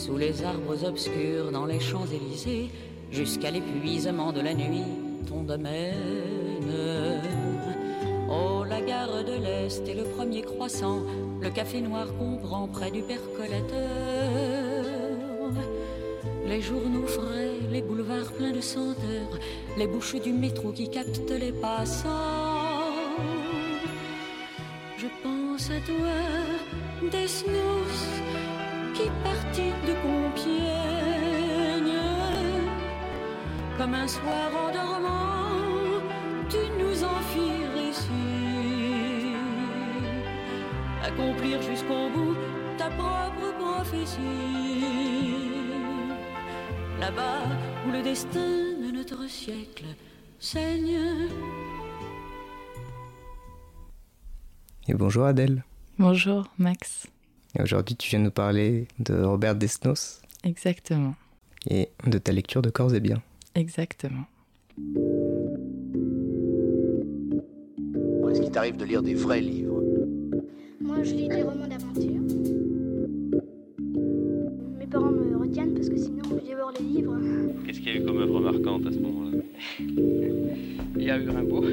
sous les arbres obscurs, dans les Champs-Élysées, jusqu'à l'épuisement de la nuit, ton domaine. Oh, la gare de l'Est et le premier croissant, le café noir qu'on prend près du percolateur. Les journaux frais, les boulevards pleins de senteurs, les bouches du métro qui captent les passants. Je pense à toi, des de Compiègne. Comme un soir en dormant, tu nous en fis récit. Accomplir jusqu'au bout ta propre prophétie. Là-bas où le destin de notre siècle saigne. Et bonjour Adèle. Bonjour Max. Et aujourd'hui, tu viens nous parler de Robert Desnos Exactement. et de ta lecture de Corps et Bien. Exactement. Est-ce qu'il t'arrive de lire des vrais livres? Moi, je lis des romans d'aventure. Mes parents me retiennent parce que sinon, je dévore les livres. Qu'est-ce qu'il y a eu comme œuvre marquante à ce moment-là? Il y a eu Rimbaud.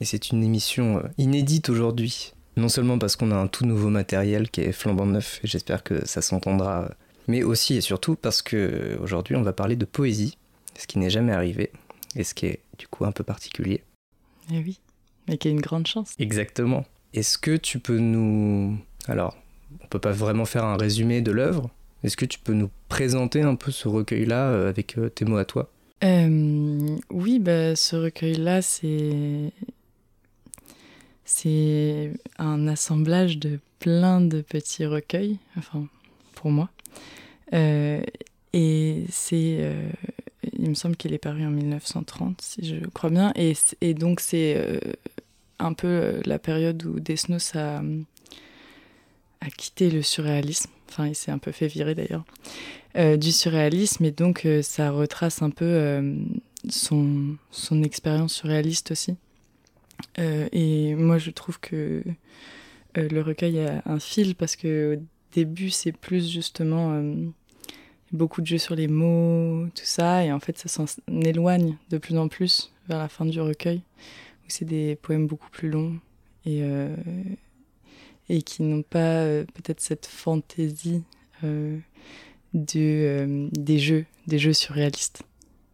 Et c'est une émission euh, inédite aujourd'hui. Non seulement parce qu'on a un tout nouveau matériel qui est flambant neuf, et j'espère que ça s'entendra, euh, mais aussi et surtout parce que euh, aujourd'hui on va parler de poésie, ce qui n'est jamais arrivé, et ce qui est du coup un peu particulier. Eh oui. Mais qui a une grande chance. Exactement. Est-ce que tu peux nous... Alors, on peut pas vraiment faire un résumé de l'œuvre. Est-ce que tu peux nous présenter un peu ce recueil-là avec tes mots à toi? Euh, oui, bah, ce recueil-là, c'est c'est un assemblage de plein de petits recueils, enfin pour moi. Euh, et c'est, euh, il me semble qu'il est paru en 1930, si je crois bien. Et, donc c'est euh, un peu la période où Desnos a, quitté le surréalisme. Enfin, il s'est un peu fait virer d'ailleurs du surréalisme. Et donc ça retrace un peu son, son expérience surréaliste aussi. Euh, et moi, je trouve que euh, le recueil a un fil parce que au début, c'est plus justement euh, beaucoup de jeux sur les mots, tout ça, et en fait, ça s'en éloigne de plus en plus vers la fin du recueil, où c'est des poèmes beaucoup plus longs et, qui n'ont pas peut-être cette fantaisie de, des jeux, des jeux surréalistes,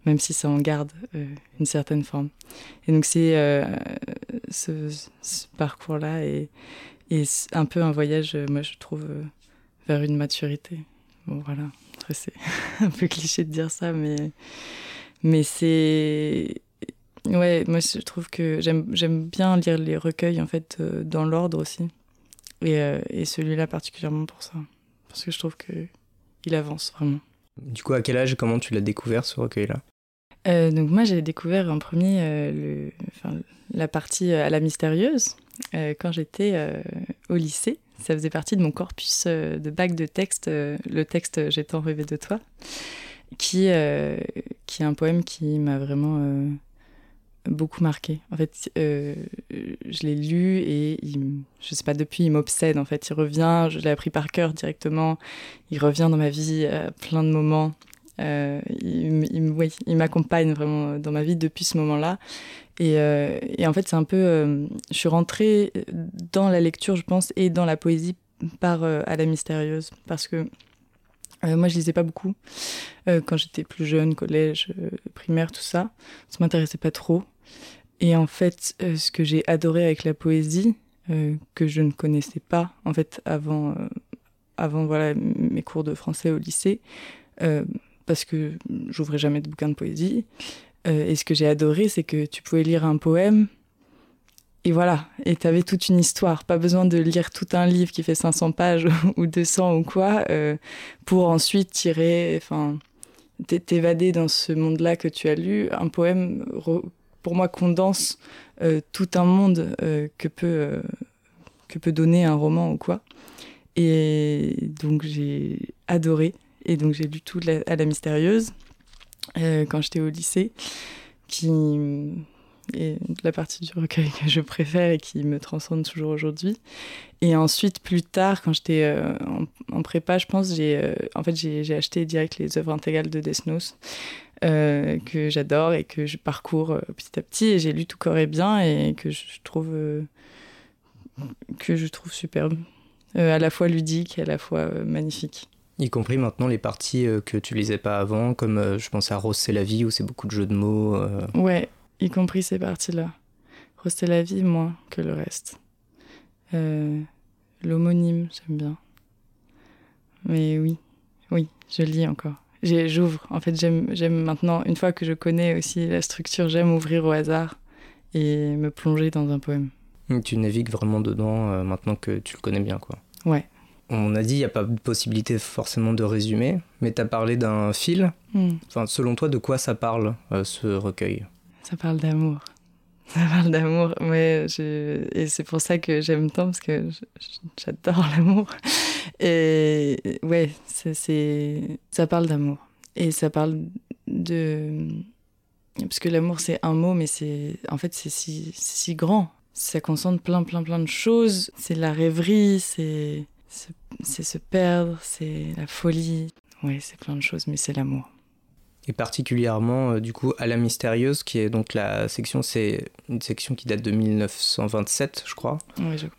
même si ça en garde euh, une certaine forme. Et donc c'est euh, ce, parcours-là et, un peu un voyage, euh, moi je trouve, vers une maturité. Bon voilà, c'est un peu cliché de dire ça, mais, mais c'est... Ouais, moi je trouve que j'aime bien lire les recueils en fait dans l'ordre aussi. Et, celui-là particulièrement pour ça. Parce que je trouve que il avance vraiment. Du coup, à quel âge comment tu l'as découvert ce recueil-là? Euh, donc moi j'ai découvert en premier euh, la partie euh, à la mystérieuse quand j'étais au lycée. Ça faisait partie de mon corpus de bac de texte, le texte J'ai tant rêvé de toi, qui, qui est un poème qui m'a vraiment beaucoup marqué. En fait, je l'ai lu et il, je sais pas, depuis il m'obsède en fait. Il revient, je l'ai appris par cœur directement. Il revient dans ma vie à plein de moments. Euh, il, m'accompagne vraiment dans ma vie depuis ce moment-là. Et, euh, en fait, c'est un peu. euh, je suis rentrée dans la lecture, je pense, et dans la poésie par euh, À la mystérieuse. Parce que euh, moi, je lisais pas beaucoup. Euh, quand j'étais plus jeune, collège, euh, primaire, tout ça, ça m'intéressait pas trop. Et en fait, euh, ce que j'ai adoré avec la poésie, euh, que je ne connaissais pas, en fait, avant, euh, avant voilà, mes cours de français au lycée, euh, parce que j'ouvrais jamais de bouquin de poésie. Euh, et ce que j'ai adoré, c'est que tu pouvais lire un poème, et voilà, et tu avais toute une histoire. Pas besoin de lire tout un livre qui fait 500 pages ou 200 ou quoi, euh, pour ensuite tirer, enfin, t'é- t'évader dans ce monde-là que tu as lu. Un poème, pour moi, condense euh, tout un monde que, peut, que peut donner un roman ou quoi. Et donc j'ai adoré. Et donc j'ai lu tout à la mystérieuse euh, quand j'étais au lycée, qui et la partie du recueil que je préfère et qui me transcende toujours aujourd'hui. Et ensuite, plus tard, quand j'étais euh, en, prépa, je pense, j'ai euh, en fait acheté direct les œuvres intégrales de Desnos euh, que j'adore et que je parcours petit à petit. Et j'ai lu Tout corps est bien et que je trouve que je trouve superbe, à la fois ludique et à la fois magnifique. Y compris maintenant les parties que tu lisais pas avant, comme je pense à Rose c'est la vie où c'est beaucoup de jeux de mots. Ouais, y compris ces parties-là. Rose c'est la vie moins que le reste. Euh, l'homonyme, j'aime bien. Mais oui, oui, je lis encore. J'ouvre. En fait, j'aime maintenant, une fois que je connais aussi la structure, j'aime ouvrir au hasard et me plonger dans un poème. Tu navigues vraiment dedans euh, maintenant que tu le connais bien, quoi. Ouais. On a dit il n'y a pas de possibilité forcément de résumer, mais tu as parlé d'un fil. Hmm. Enfin, selon toi, de quoi ça parle, euh, ce recueil? Ça parle d'amour. Ça parle d'amour, mais je... et c'est pour ça que j'aime tant parce que j'adore l'amour. Et ouais, c'est ça parle d'amour et ça parle de parce que l'amour c'est un mot, mais c'est en fait c'est si, si grand. Ça concentre plein plein plein de choses. C'est la rêverie, c'est c'est se perdre, c'est la folie. Ouais, c'est plein de choses, mais c'est l'amour. Et particulièrement euh, du coup à la mystérieuse qui est donc la section c'est une section qui date de 1927 je crois.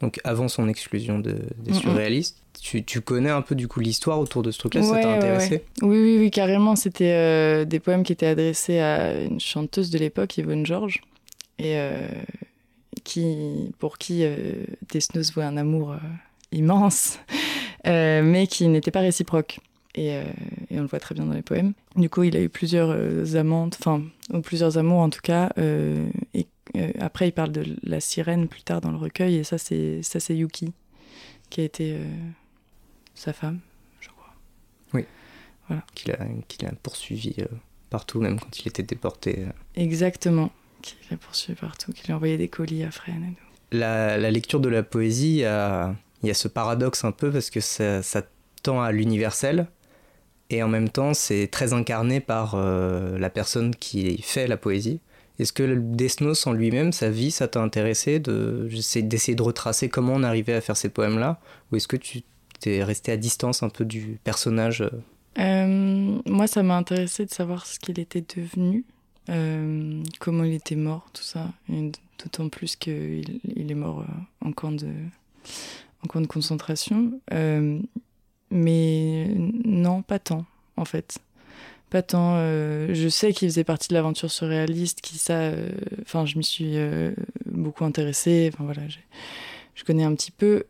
Donc avant son exclusion de, des surréalistes. Tu, tu, connais un peu du coup l'histoire autour de ce truc là ça t'a intéressé? Oui, oui oui carrément. C'était euh, des poèmes qui étaient adressés à une chanteuse de l'époque Yvonne Georges et euh, qui pour qui Desnos voit un amour immense mais qui n'était pas réciproque et, euh, et, on le voit très bien dans les poèmes. Du coup, il a eu plusieurs euh, amantes, enfin, ou plusieurs amours en tout cas. Euh, et après, il parle de la sirène plus tard dans le recueil, et ça, c'est ça, c'est Yuki, qui a été sa femme, je crois. Oui. Voilà. Qu'il a, qu'il a poursuivi partout, même quand il était déporté. Exactement. Qu'il a poursuivi partout, qu'il a envoyé des colis à Fresnes et tout. La, la, lecture de la poésie, a, il y a ce paradoxe un peu parce que ça, tend à l'universel, et en même temps c'est très incarné par euh, la personne qui fait la poésie. Est-ce que Desnos en lui-même, sa vie, ça t'a intéressé d'essayer de retracer comment on arrivait à faire ces poèmes-là? Ou est-ce que tu t'es resté à distance un peu du personnage euh? Euh, Moi, ça m'a intéressé de savoir ce qu'il était devenu, comment il était mort, tout ça. D'autant plus qu'il il est mort en camp de, en de concentration. Mais non, pas tant, en fait. Pas tant. Euh, je sais qu'il faisait partie de l'aventure surréaliste, qui ça. Euh, enfin, je m'y suis euh, beaucoup intéressée. Enfin, voilà, je connais un petit peu.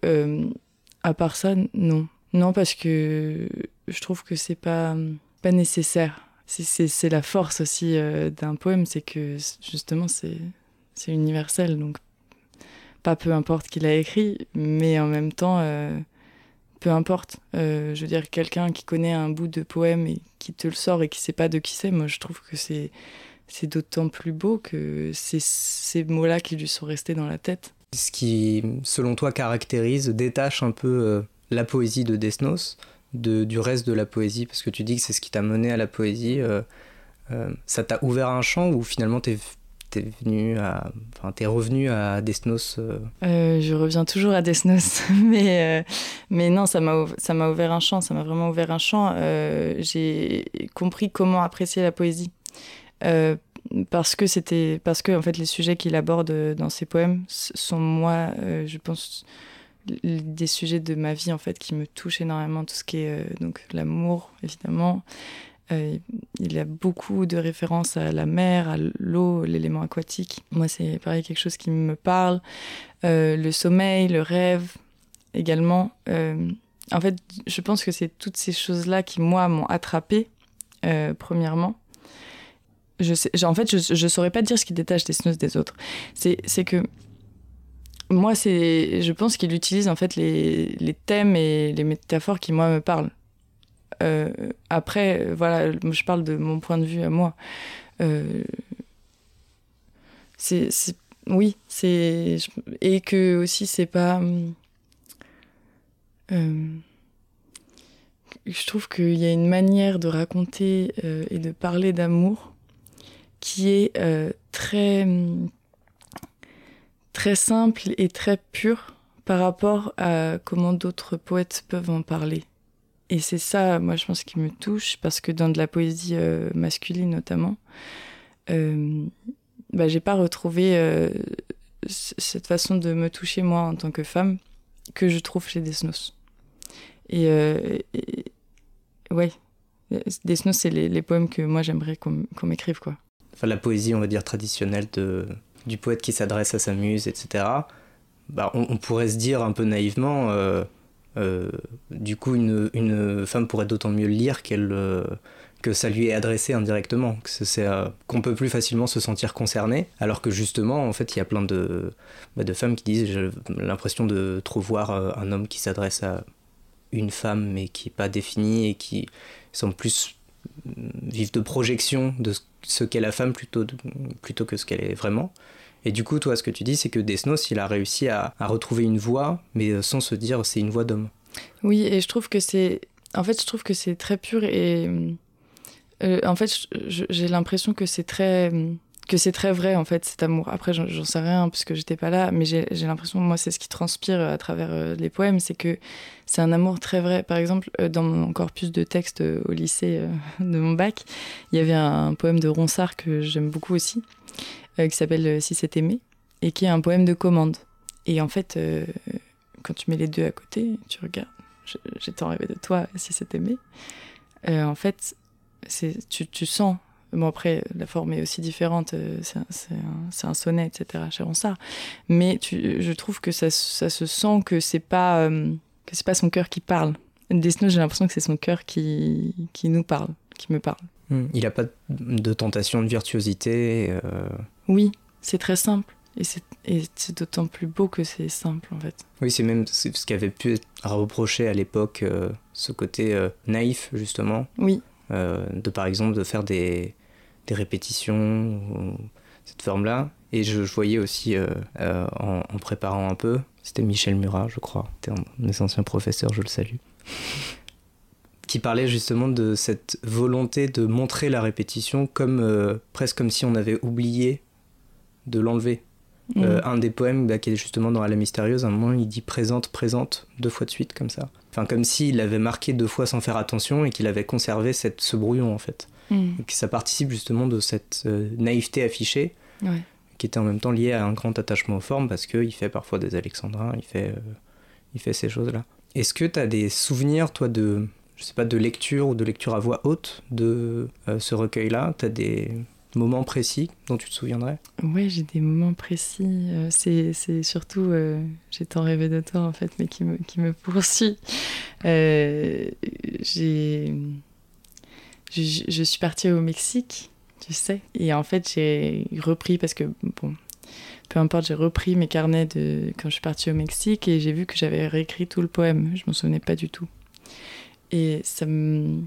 à part ça, non. Non, parce que je trouve que c'est pas, pas nécessaire. C'est la force aussi d'un poème, c'est que justement, c'est universel. Donc, pas peu importe qu'il a écrit, mais en même temps peu importe. Euh, je veux dire, quelqu'un qui connaît un bout de poème et qui te le sort et qui sait pas de qui c'est, moi je trouve que c'est c'est d'autant plus beau que c'est ces mots-là qui lui sont restés dans la tête. Ce qui, selon toi, caractérise, détache un peu euh, la poésie de Desnos de, du reste de la poésie, parce que tu dis que c'est ce qui t'a mené à la poésie. Euh, ça t'a ouvert un champ ou finalement t'es t'es venu à, enfin, t'es revenu à Desnos euh euh, Je reviens toujours à Desnos, mais euh, mais non, ça m'a ça m'a ouvert un champ, ça m'a vraiment ouvert un champ. j'ai compris comment apprécier la poésie. parce que c'était parce que en fait les sujets qu'il aborde dans ses poèmes sont moi je pense des sujets de ma vie en fait qui me touchent énormément tout ce qui est donc l'amour évidemment euh, il y a beaucoup de références à la mer, à l'eau, l'élément aquatique. Moi, c'est pareil, quelque chose qui me parle. Euh, le sommeil, le rêve également. Euh, en fait, je pense que c'est toutes ces choses-là qui, moi, m'ont attrapé, premièrement. Je sais, en fait, je ne saurais pas dire ce qui détache des snus des autres. C'est que moi, je pense qu'il utilise en fait les thèmes et les métaphores qui, moi, me parlent. Euh, après, voilà, je parle de mon point de vue à moi. Euh, c'est, oui, c'est et que aussi c'est pas. Euh, je trouve qu'il y a une manière de raconter et de parler d'amour qui est très très simple et très pur par rapport à comment d'autres poètes peuvent en parler. Et c'est ça, moi, je pense, qui me touche, parce que dans de la poésie euh, masculine notamment, euh, bah, j'ai pas retrouvé euh, cette façon de me toucher, moi, en tant que femme, que je trouve chez Desnos. Et, euh, et ouais, Desnos, c'est les, poèmes que moi, j'aimerais qu'on qu m'écrive, quoi. Enfin, la poésie, on va dire, traditionnelle de, du poète qui s'adresse à sa muse, etc. Bah, on, pourrait se dire un peu naïvement du coup, une, une, femme pourrait d'autant mieux le lire qu'elle, euh, que ça lui est adressé indirectement, que c'est, euh, qu'on peut plus facilement se sentir concerné, alors que justement, en fait, il y a plein de, bah, de femmes qui disent j'ai l'impression de trop voir un homme qui s'adresse à une femme mais qui n'est pas définie et qui semble plus vivre de projection de ce qu'est la femme plutôt, plutôt que ce qu'elle est vraiment. Et du coup, toi, ce que tu dis, c'est que Desnos, il a réussi à, retrouver une voix, mais sans se dire c'est une voix d'homme. Oui, et je trouve que c'est. En fait, je trouve que c'est très pur et. Euh, en fait, j'ai l'impression que c'est très. Que c'est très vrai, en fait, cet amour. Après, j'en sais rien, puisque j'étais pas là, mais j'ai l'impression, moi, c'est ce qui transpire à travers euh, les poèmes, c'est que c'est un amour très vrai. Par exemple, euh, dans mon corpus de textes euh, au lycée euh, de mon bac, il y avait un poème de Ronsard que j'aime beaucoup aussi, euh, qui s'appelle Si c'est aimé, et qui est un poème de commande. Et en fait, euh, quand tu mets les deux à côté, tu regardes, j'ai tant rêvé de toi, si c'est aimé, euh, en fait, tu, tu sens. Bon, après, la forme est aussi différente, c'est un, un, sonnet, etc., chez Ronsard. Mais je trouve que ça, ça se sent que c'est pas, euh, que c'est pas son cœur qui parle. Desnos, j'ai l'impression que c'est son cœur qui, qui nous parle, qui me parle. Il n'a pas de tentation de virtuosité. Euh... Oui, c'est très simple. Et c'est d'autant plus beau que c'est simple, en fait. Oui, c'est même ce qui avait pu être reproché à l'époque, euh, ce côté euh, naïf, justement. Oui. Euh, de, par exemple, de faire des, des répétitions, ou cette forme-là. Et je, je, voyais aussi, en, en, préparant un peu, c'était Michel Murat, je crois. C'était un mes anciens professeurs, je le salue. Qui parlait justement de cette volonté de montrer la répétition comme euh, presque comme si on avait oublié de l'enlever. Mmh. Euh, un des poèmes bah, qui est justement dans La Mystérieuse, à un moment il dit présente, présente, deux fois de suite comme ça. Enfin, comme s'il avait marqué deux fois sans faire attention et qu'il avait conservé cette, ce brouillon en fait. Mmh. Et que ça participe justement de cette euh, naïveté affichée ouais. qui était en même temps liée à un grand attachement aux formes parce qu'il fait parfois des alexandrins, il fait, il fait ces choses-là. Est-ce que tu as des souvenirs, toi, de, je sais pas, de lecture ou de lecture à voix haute de euh, ce recueil-là Tu as des moments précis dont tu te souviendrais? Ouais, j'ai des moments précis. Euh, c'est surtout euh, J'ai tant rêvé de toi, en fait, mais qui me, qui me poursuit. Euh, j'ai. Je, je, suis partie au Mexique, tu sais, et en fait, j'ai repris parce que, bon, peu importe, j'ai repris mes carnets de quand je suis partie au Mexique et j'ai vu que j'avais réécrit tout le poème. Je m'en souvenais pas du tout. Et ça me.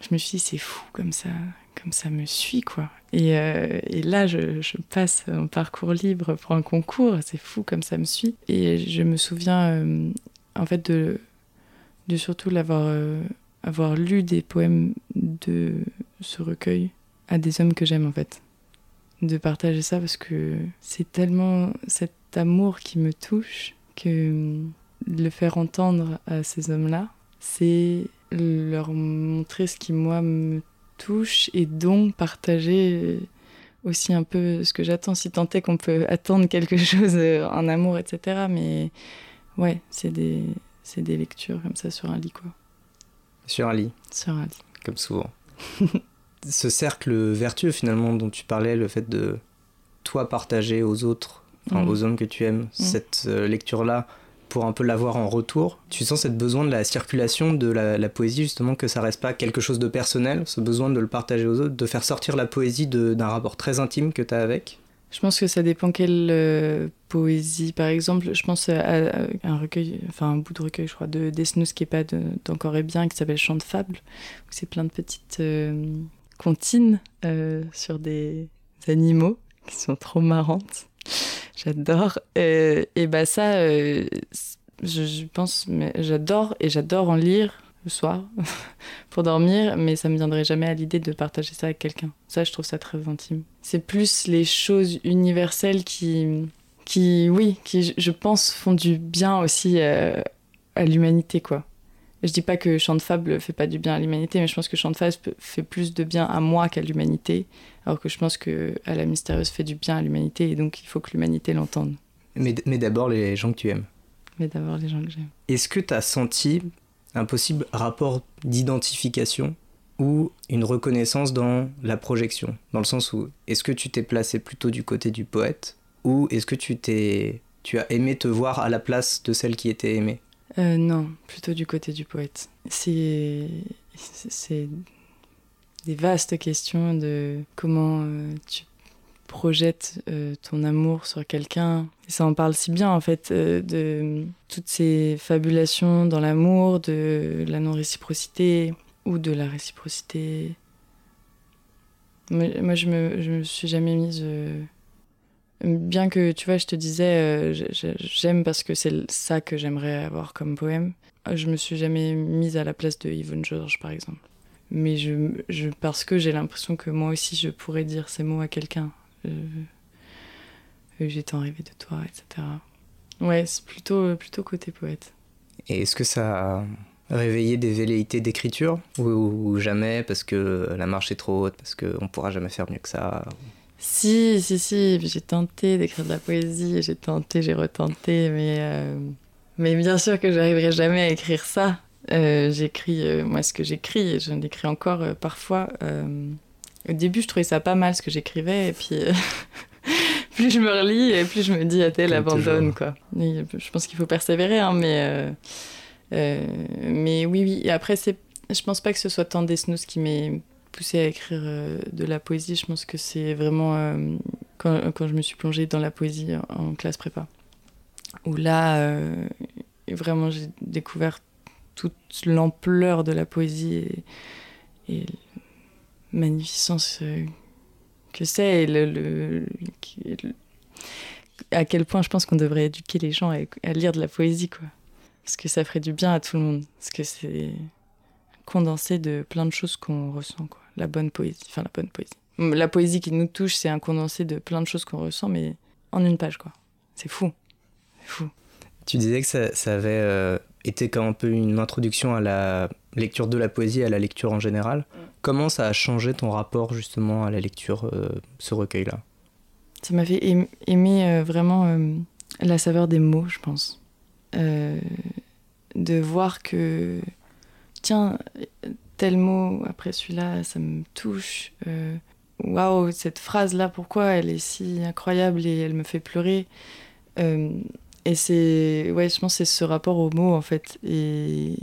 Je me suis dit, c'est fou comme ça, comme ça me suit, quoi. Et, euh, là, je, passe en parcours libre pour un concours, c'est fou comme ça me suit. Et je me souviens, euh, en fait, de, surtout l'avoir euh, avoir lu des poèmes de ce recueil à des hommes que j'aime, en fait. De partager ça parce que c'est tellement cet amour qui me touche que le faire entendre à ces hommes-là, c'est leur montrer ce qui, moi, me touche et donc partager aussi un peu ce que j'attends, si tant est qu'on peut attendre quelque chose en amour, etc. Mais ouais, c'est des, des lectures comme ça sur un lit, quoi. Sur un lit Sur un lit. Comme souvent. ce cercle vertueux, finalement, dont tu parlais, le fait de toi partager aux autres, enfin, mmh. aux hommes que tu aimes, mmh. cette euh, lecture-là, pour un peu l'avoir en retour. Tu sens cette besoin de la circulation de la, poésie, justement, que ça reste pas quelque chose de personnel, ce besoin de le partager aux autres, de faire sortir la poésie d'un rapport très intime que tu as avec? Je pense que ça dépend quelle euh, poésie. Par exemple, je pense à, un recueil, enfin un bout de recueil, je crois, de Desnos qui est pas d'encore et bien, qui s'appelle Chant de fable, où c'est plein de petites euh, comptines euh, sur des animaux qui sont trop marrantes. J'adore. Euh, et bah ça, euh, je, pense, mais j'adore et j'adore en lire le soir pour dormir, mais ça me viendrait jamais à l'idée de partager ça avec quelqu'un. Ça, je trouve ça très intime. C'est plus les choses universelles qui qui, oui, qui, je pense, font du bien aussi euh, à l'humanité, quoi. Je dis pas que Chant de Fable fait pas du bien à l'humanité, mais je pense que Chant de Fable fait plus de bien à moi qu'à l'humanité, alors que je pense que à la mystérieuse fait du bien à l'humanité, et donc il faut que l'humanité l'entende. Mais, mais d'abord les gens que tu aimes. Mais d'abord les gens que j'aime. Est-ce que tu as senti un possible rapport d'identification ou une reconnaissance dans la projection? Dans le sens où, est-ce que tu t'es placé plutôt du côté du poète, ou est-ce que tu t'es... Tu as aimé te voir à la place de celle qui était aimée? Euh, non, plutôt du côté du poète. C'est des vastes questions de comment euh, tu projettes euh, ton amour sur quelqu'un. Ça en parle si bien en fait de toutes ces fabulations dans l'amour, de la non-réciprocité ou de la réciprocité. Moi, je me, je me suis jamais mise Bien que, tu vois, je te disais, euh, j'aime parce que c'est ça que j'aimerais avoir comme poème. Je me suis jamais mise à la place de Yvonne George, par exemple. Mais je, je parce que j'ai l'impression que moi aussi, je pourrais dire ces mots à quelqu'un. Euh, j'ai tant rêvé de toi, etc. Ouais, c'est plutôt, plutôt côté poète. Et est-ce que ça a réveillé des velléités d'écriture? Ou, ou, jamais parce que la marche est trop haute, parce qu'on pourra jamais faire mieux que ça? Si, si, si, j'ai tenté d'écrire de la poésie, j'ai tenté, j'ai retenté, mais, euh, mais bien sûr que j'arriverai jamais à écrire ça. Euh, j'écris, euh, moi, ce que j'écris, je l'écris encore parfois. au début, je trouvais ça pas mal ce que j'écrivais, et puis plus je me relis, et plus je me dis, ah, elle abandonne, quoi. je pense qu'il faut persévérer, hein, mais, mais oui, oui. Et après, je pense pas que ce soit tant des snooze qui m'est poussé à écrire euh, de la poésie, je pense que c'est vraiment euh, quand, quand, je me suis plongée dans la poésie en, classe prépa. Où là, euh, vraiment, j'ai découvert toute l'ampleur de la poésie et, et magnificence que c'est et le, à quel point je pense qu'on devrait éduquer les gens à, lire de la poésie, quoi. Parce que ça ferait du bien à tout le monde. Parce que c'est condensé de plein de choses qu'on ressent, la bonne poésie. Enfin, la bonne poésie. La poésie qui nous touche, c'est un condensé de plein de choses qu'on ressent, mais en une page, quoi. C'est fou. C'est fou. Tu disais que ça, ça avait euh, été comme un peu une introduction à la lecture de la poésie, à la lecture en général. Mm. Comment ça a changé ton rapport justement à la lecture, euh, ce recueil-là? Ça m'a fait aimer euh, vraiment la saveur des mots, je pense. de voir que, tiens, tel mot, après celui-là, ça me touche. Euh, waouh, cette phrase-là, pourquoi elle est si incroyable et elle me fait pleurer euh, Et c'est, ouais, je pense c'est ce rapport aux mots, en fait, et,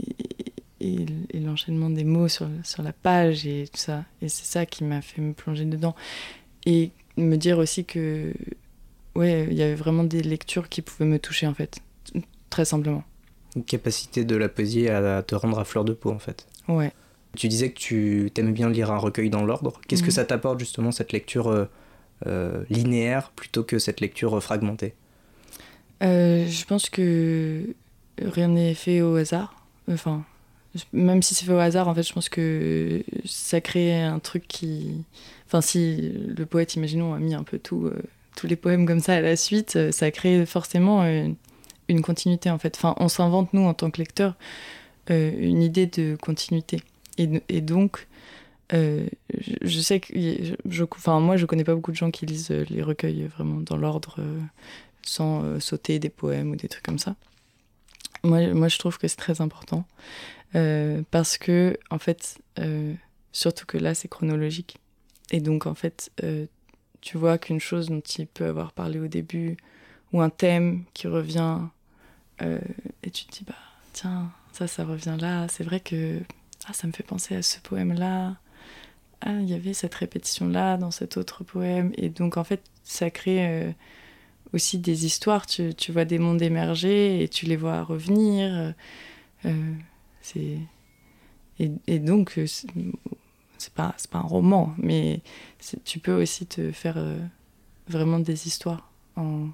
et, l'enchaînement des mots sur, sur la page et tout ça. Et c'est ça qui m'a fait me plonger dedans. Et me dire aussi que, ouais, il y avait vraiment des lectures qui pouvaient me toucher, en fait, très simplement. Une capacité de la poésie à te rendre à fleur de peau, en fait. Ouais. Tu disais que tu aimais bien lire un recueil dans l'ordre. Qu'est-ce que mhm. ça t'apporte justement cette lecture euh, euh, linéaire plutôt que cette lecture euh, fragmentée? Je pense que rien n'est fait au hasard. Enfin, même si c'est fait au hasard, en fait, je pense que ça crée un truc qui. Enfin, si le poète, imaginons, a mis un peu tout, tous les poèmes comme ça à la suite, ça crée forcément une, une continuité, en fait. Enfin, on s'invente, nous, en tant que lecteurs, une idée de continuité. Et, donc, euh, je, sais que. Je, enfin, moi, je connais pas beaucoup de gens qui lisent euh, les recueils vraiment dans l'ordre, euh, sans sauter des poèmes ou des trucs comme ça. Moi, moi je trouve que c'est très important. parce que, en fait, surtout que là, c'est chronologique. Et donc, en fait, tu vois qu'une chose dont il peut avoir parlé au début, ou un thème qui revient, et tu te dis, bah, tiens, ça, ça revient là. C'est vrai que ah, ça me fait penser à ce poème-là. Ah, il y avait cette répétition-là dans cet autre poème. Et donc, en fait, ça crée euh, aussi des histoires. Tu, tu, vois des mondes émerger et tu les vois revenir. Euh, c'est... Et, donc, euh, c'est pas, pas un roman, mais tu peux aussi te faire vraiment des histoires en,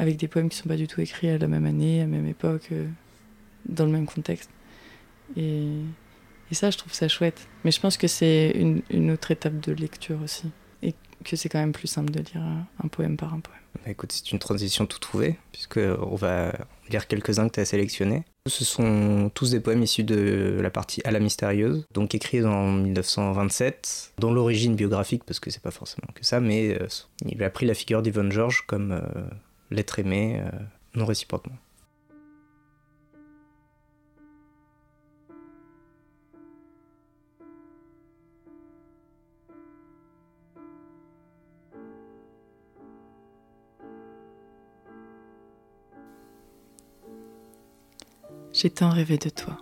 avec des poèmes qui sont pas du tout écrits à la même année, à la même époque, dans le même contexte. Et, et ça, je trouve ça chouette. Mais je pense que c'est une, autre étape de lecture aussi. Et que c'est quand même plus simple de lire un poème par un poème. Bah, écoute, c'est une transition tout trouvée, puisqu'on va lire quelques-uns que tu as sélectionnés. Ce sont tous des poèmes issus de la partie À la mystérieuse, donc écrits en 1927, dont l'origine biographique, parce que c'est pas forcément que ça, mais euh, il a pris la figure d'Yvonne George comme euh, l'être aimé euh, non réciproquement. J'ai tant rêvé de toi.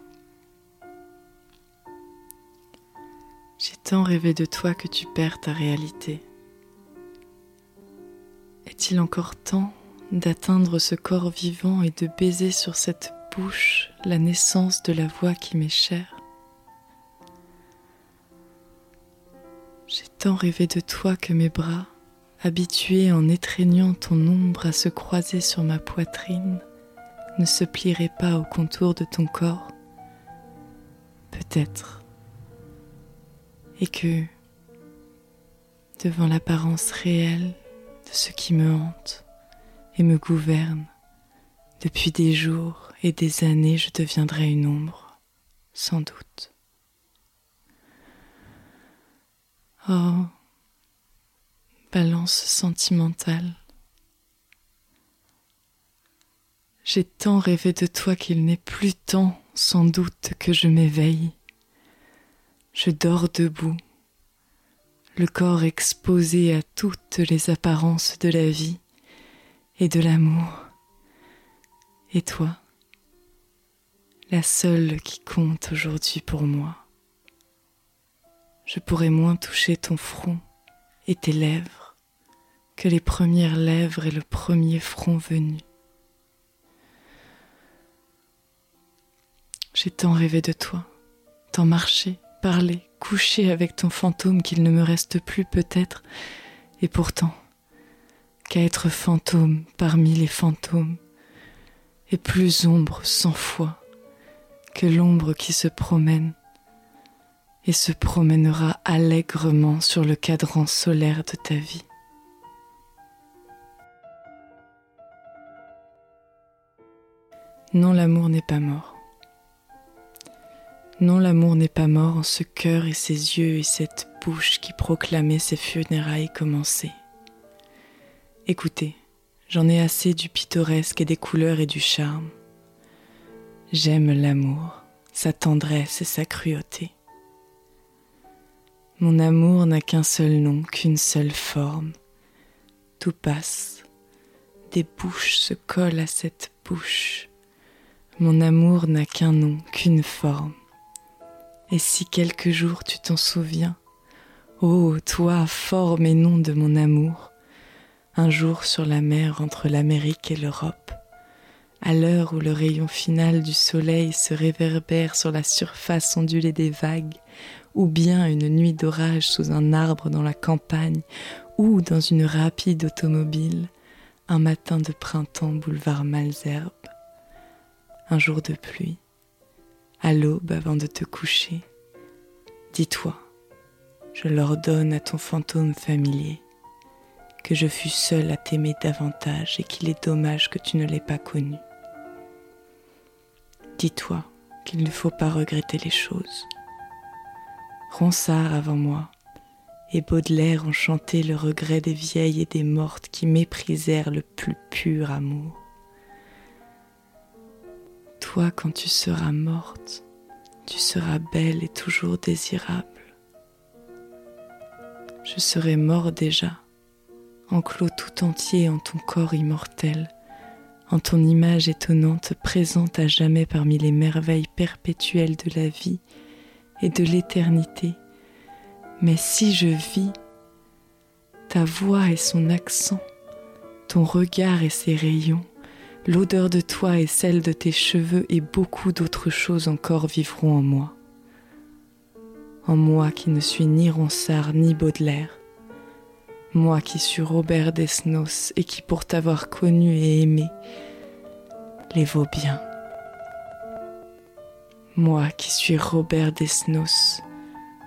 J'ai tant rêvé de toi que tu perds ta réalité. Est-il encore temps d'atteindre ce corps vivant et de baiser sur cette bouche la naissance de la voix qui m'est chère? J'ai tant rêvé de toi que mes bras, habitués en étreignant ton ombre à se croiser sur ma poitrine, ne se plierait pas au contour de ton corps Peut-être. Et que, devant l'apparence réelle de ce qui me hante et me gouverne, depuis des jours et des années, je deviendrai une ombre, sans doute. Oh, balance sentimentale J'ai tant rêvé de toi qu'il n'est plus temps, sans doute, que je m'éveille. Je dors debout, le corps exposé à toutes les apparences de la vie et de l'amour. Et toi, la seule qui compte aujourd'hui pour moi. Je pourrais moins toucher ton front et tes lèvres que les premières lèvres et le premier front venu. J'ai tant rêvé de toi, tant marché, parlé, couché avec ton fantôme qu'il ne me reste plus peut-être, et pourtant, qu'à être fantôme parmi les fantômes, et plus ombre cent fois que l'ombre qui se promène et se promènera allègrement sur le cadran solaire de ta vie. Non, l'amour n'est pas mort. Non, l'amour n'est pas mort en ce cœur et ces yeux et cette bouche qui proclamaient ses funérailles commencées. Écoutez, j'en ai assez du pittoresque et des couleurs et du charme. J'aime l'amour, sa tendresse et sa cruauté. Mon amour n'a qu'un seul nom, qu'une seule forme. Tout passe, des bouches se collent à cette bouche. Mon amour n'a qu'un nom, qu'une forme. Et si quelques jours tu t'en souviens, ô toi, forme et nom de mon amour, un jour sur la mer entre l'Amérique et l'Europe, à l'heure où le rayon final du soleil se réverbère sur la surface ondulée des vagues, ou bien une nuit d'orage sous un arbre dans la campagne, ou dans une rapide automobile, un matin de printemps boulevard Malzerbe, un jour de pluie, à l'aube avant de te coucher. Dis-toi, je l'ordonne à ton fantôme familier que je fus seul à t'aimer davantage et qu'il est dommage que tu ne l'aies pas connu. Dis-toi qu'il ne faut pas regretter les choses. Ronsard avant moi et Baudelaire ont chanté le regret des vieilles et des mortes qui méprisèrent le plus pur amour toi quand tu seras morte, tu seras belle et toujours désirable. Je serai mort déjà, enclos tout entier en ton corps immortel, en ton image étonnante présente à jamais parmi les merveilles perpétuelles de la vie et de l'éternité. Mais si je vis, ta voix et son accent, ton regard et ses rayons, L'odeur de toi et celle de tes cheveux et beaucoup d'autres choses encore vivront en moi. En moi qui ne suis ni Ronsard ni Baudelaire. Moi qui suis Robert Desnos et qui pour t'avoir connu et aimé les vaut bien. Moi qui suis Robert Desnos